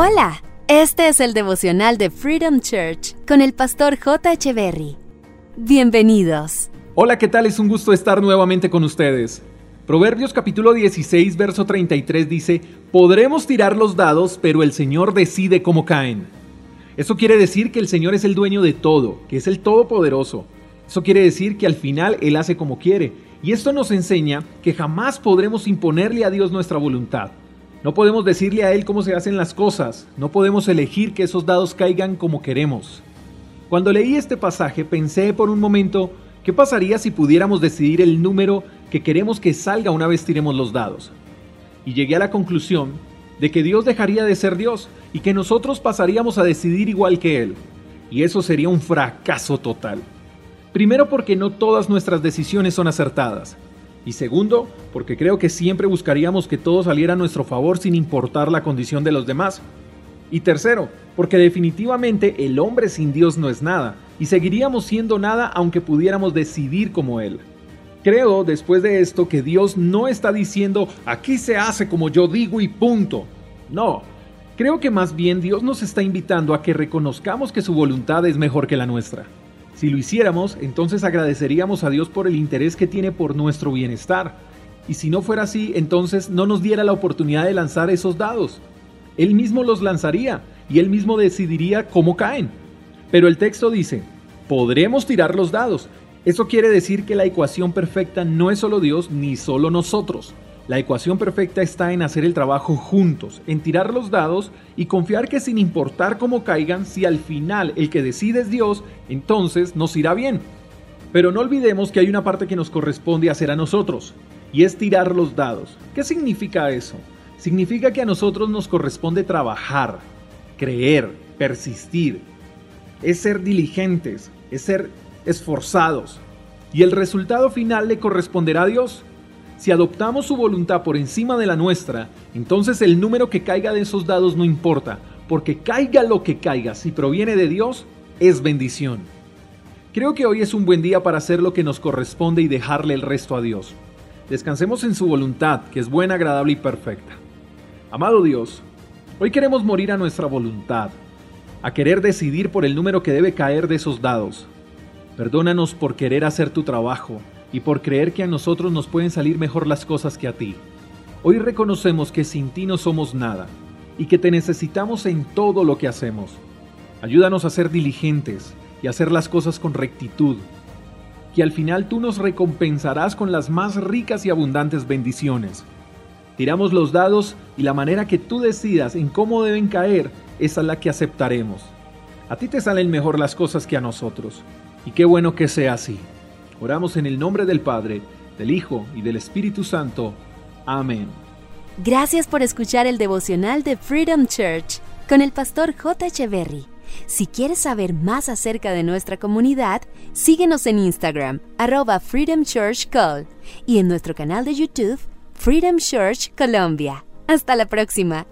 Hola, este es el devocional de Freedom Church con el pastor J. Berry. Bienvenidos. Hola, ¿qué tal? Es un gusto estar nuevamente con ustedes. Proverbios capítulo 16, verso 33 dice, podremos tirar los dados, pero el Señor decide cómo caen. Eso quiere decir que el Señor es el dueño de todo, que es el Todopoderoso. Eso quiere decir que al final Él hace como quiere. Y esto nos enseña que jamás podremos imponerle a Dios nuestra voluntad. No podemos decirle a Él cómo se hacen las cosas, no podemos elegir que esos dados caigan como queremos. Cuando leí este pasaje pensé por un momento, ¿qué pasaría si pudiéramos decidir el número que queremos que salga una vez tiremos los dados? Y llegué a la conclusión de que Dios dejaría de ser Dios y que nosotros pasaríamos a decidir igual que Él. Y eso sería un fracaso total. Primero porque no todas nuestras decisiones son acertadas. Y segundo, porque creo que siempre buscaríamos que todo saliera a nuestro favor sin importar la condición de los demás. Y tercero, porque definitivamente el hombre sin Dios no es nada, y seguiríamos siendo nada aunque pudiéramos decidir como Él. Creo, después de esto, que Dios no está diciendo, aquí se hace como yo digo y punto. No, creo que más bien Dios nos está invitando a que reconozcamos que su voluntad es mejor que la nuestra. Si lo hiciéramos, entonces agradeceríamos a Dios por el interés que tiene por nuestro bienestar. Y si no fuera así, entonces no nos diera la oportunidad de lanzar esos dados. Él mismo los lanzaría y él mismo decidiría cómo caen. Pero el texto dice, podremos tirar los dados. Eso quiere decir que la ecuación perfecta no es solo Dios ni solo nosotros. La ecuación perfecta está en hacer el trabajo juntos, en tirar los dados y confiar que sin importar cómo caigan, si al final el que decide es Dios, entonces nos irá bien. Pero no olvidemos que hay una parte que nos corresponde hacer a nosotros, y es tirar los dados. ¿Qué significa eso? Significa que a nosotros nos corresponde trabajar, creer, persistir. Es ser diligentes, es ser esforzados. Y el resultado final le corresponderá a Dios. Si adoptamos su voluntad por encima de la nuestra, entonces el número que caiga de esos dados no importa, porque caiga lo que caiga, si proviene de Dios, es bendición. Creo que hoy es un buen día para hacer lo que nos corresponde y dejarle el resto a Dios. Descansemos en su voluntad, que es buena, agradable y perfecta. Amado Dios, hoy queremos morir a nuestra voluntad, a querer decidir por el número que debe caer de esos dados. Perdónanos por querer hacer tu trabajo, y por creer que a nosotros nos pueden salir mejor las cosas que a ti. Hoy reconocemos que sin ti no somos nada y que te necesitamos en todo lo que hacemos. Ayúdanos a ser diligentes y a hacer las cosas con rectitud, que al final tú nos recompensarás con las más ricas y abundantes bendiciones. Tiramos los dados y la manera que tú decidas en cómo deben caer, es la que aceptaremos. A ti te salen mejor las cosas que a nosotros, y qué bueno que sea así. Oramos en el nombre del Padre, del Hijo y del Espíritu Santo. Amén. Gracias por escuchar el devocional de Freedom Church con el pastor J. Echeverry. Si quieres saber más acerca de nuestra comunidad, síguenos en Instagram, arroba Freedom Church Call, y en nuestro canal de YouTube, Freedom Church Colombia. Hasta la próxima.